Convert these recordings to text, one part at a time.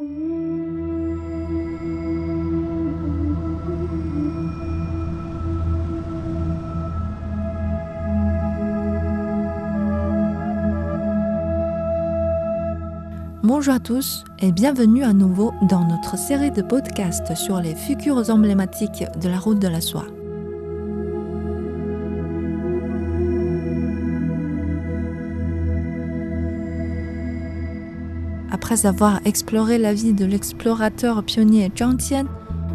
Bonjour à tous et bienvenue à nouveau dans notre série de podcasts sur les figures emblématiques de la route de la soie. Après avoir exploré la vie de l'explorateur pionnier Zhang Tian,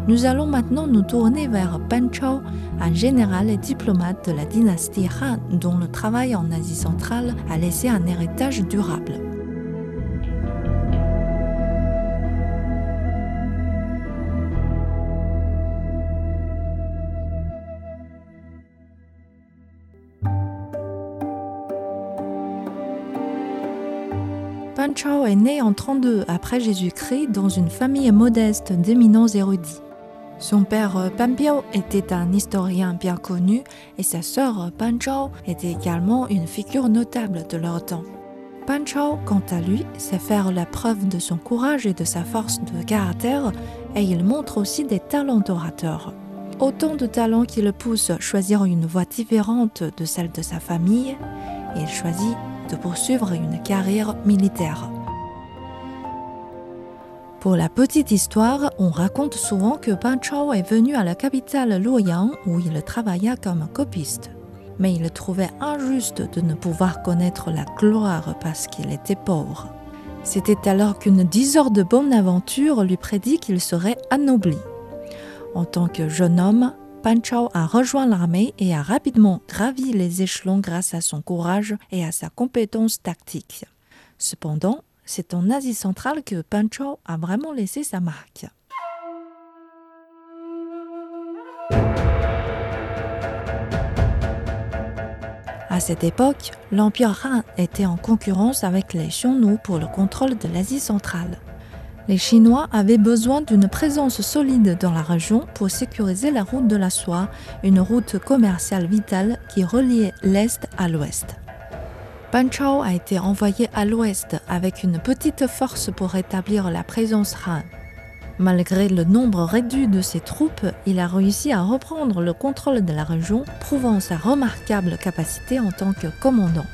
nous allons maintenant nous tourner vers Pan Chao, un général et diplomate de la dynastie Han dont le travail en Asie centrale a laissé un héritage durable. Pan Chao est né en 32 après Jésus-Christ dans une famille modeste d'éminents érudits. Son père Pan Piao était un historien bien connu et sa sœur Pan Chao était également une figure notable de leur temps. Pan Chao, quant à lui, sait faire la preuve de son courage et de sa force de caractère et il montre aussi des talents d'orateur. Autant de talents qui le poussent à choisir une voie différente de celle de sa famille, il choisit de poursuivre une carrière militaire. Pour la petite histoire, on raconte souvent que Pan Chao est venu à la capitale Luoyang où il travailla comme copiste. Mais il trouvait injuste de ne pouvoir connaître la gloire parce qu'il était pauvre. C'était alors qu'une dix de bonne aventure lui prédit qu'il serait anobli. En tant que jeune homme, Pan Chao a rejoint l'armée et a rapidement gravi les échelons grâce à son courage et à sa compétence tactique. Cependant, c'est en Asie centrale que Pan Chao a vraiment laissé sa marque. À cette époque, l'Empire Han était en concurrence avec les Xiongnu pour le contrôle de l'Asie centrale. Les Chinois avaient besoin d'une présence solide dans la région pour sécuriser la route de la soie, une route commerciale vitale qui reliait l'Est à l'Ouest. Pan Chao a été envoyé à l'Ouest avec une petite force pour rétablir la présence Han. Malgré le nombre réduit de ses troupes, il a réussi à reprendre le contrôle de la région, prouvant sa remarquable capacité en tant que commandant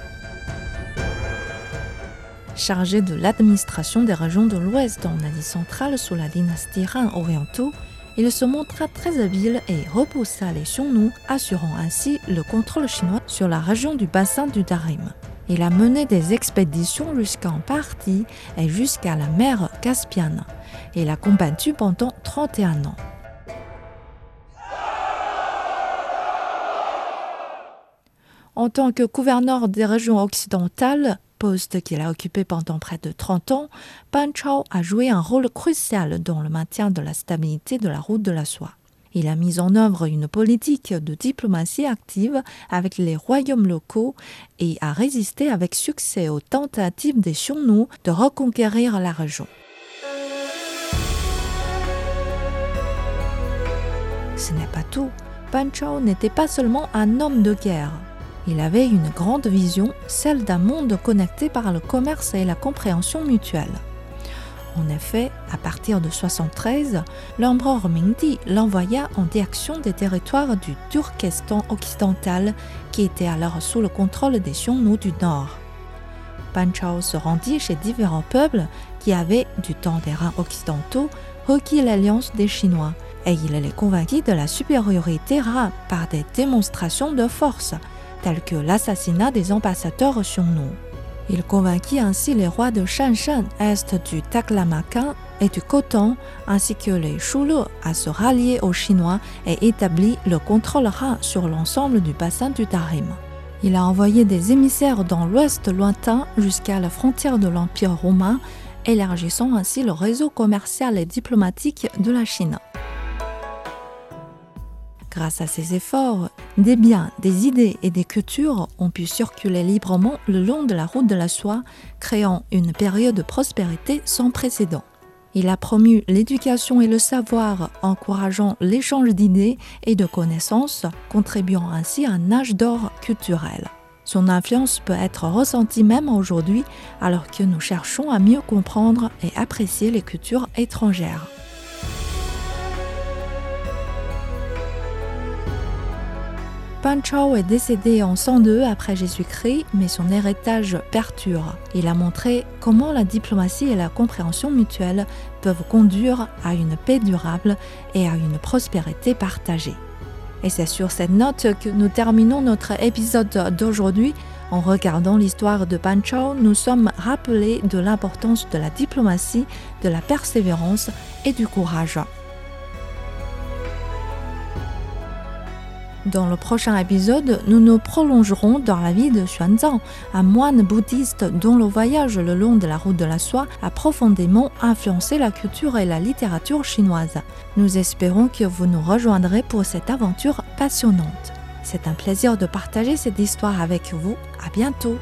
chargé de l'administration des régions de l'Ouest en Asie centrale sous la dynastie Han orientaux, il se montra très habile et repoussa les Xiongnu, assurant ainsi le contrôle chinois sur la région du bassin du Darim. Il a mené des expéditions jusqu'en partie et jusqu'à la mer Caspiane. Il a combattu pendant 31 ans. En tant que gouverneur des régions occidentales, poste qu'il a occupé pendant près de 30 ans, Pan Chao a joué un rôle crucial dans le maintien de la stabilité de la route de la soie. Il a mis en œuvre une politique de diplomatie active avec les royaumes locaux et a résisté avec succès aux tentatives des Xiongnu de reconquérir la région. Ce n'est pas tout. Pan Chao n'était pas seulement un homme de guerre. Il avait une grande vision, celle d'un monde connecté par le commerce et la compréhension mutuelle. En effet, à partir de 73, l'empereur Mingdi l'envoya en direction des territoires du Turkestan occidental qui était alors sous le contrôle des Xiongnu du Nord. Pan Chao se rendit chez différents peuples qui avaient, du temps des reins occidentaux, requis l'alliance des Chinois et il les convainquit de la supériorité rare par des démonstrations de force tels que l'assassinat des ambassadeurs Xiongnu. Il convainquit ainsi les rois de Shanshan, est du Taklamakan et du Khotan, ainsi que les Shulu à se rallier aux Chinois et établit le contrôle sur l'ensemble du bassin du Tarim. Il a envoyé des émissaires dans l'ouest lointain jusqu'à la frontière de l'Empire romain, élargissant ainsi le réseau commercial et diplomatique de la Chine. Grâce à ces efforts, des biens, des idées et des cultures ont pu circuler librement le long de la route de la soie, créant une période de prospérité sans précédent. Il a promu l'éducation et le savoir, encourageant l'échange d'idées et de connaissances, contribuant ainsi à un âge d'or culturel. Son influence peut être ressentie même aujourd'hui alors que nous cherchons à mieux comprendre et apprécier les cultures étrangères. Pan Chao est décédé en 102 après Jésus-Christ, mais son héritage perdure. Il a montré comment la diplomatie et la compréhension mutuelle peuvent conduire à une paix durable et à une prospérité partagée. Et c'est sur cette note que nous terminons notre épisode d'aujourd'hui. En regardant l'histoire de Pan Chao, nous sommes rappelés de l'importance de la diplomatie, de la persévérance et du courage. Dans le prochain épisode, nous nous prolongerons dans la vie de Xuanzang, un moine bouddhiste dont le voyage le long de la route de la soie a profondément influencé la culture et la littérature chinoise. Nous espérons que vous nous rejoindrez pour cette aventure passionnante. C'est un plaisir de partager cette histoire avec vous. À bientôt!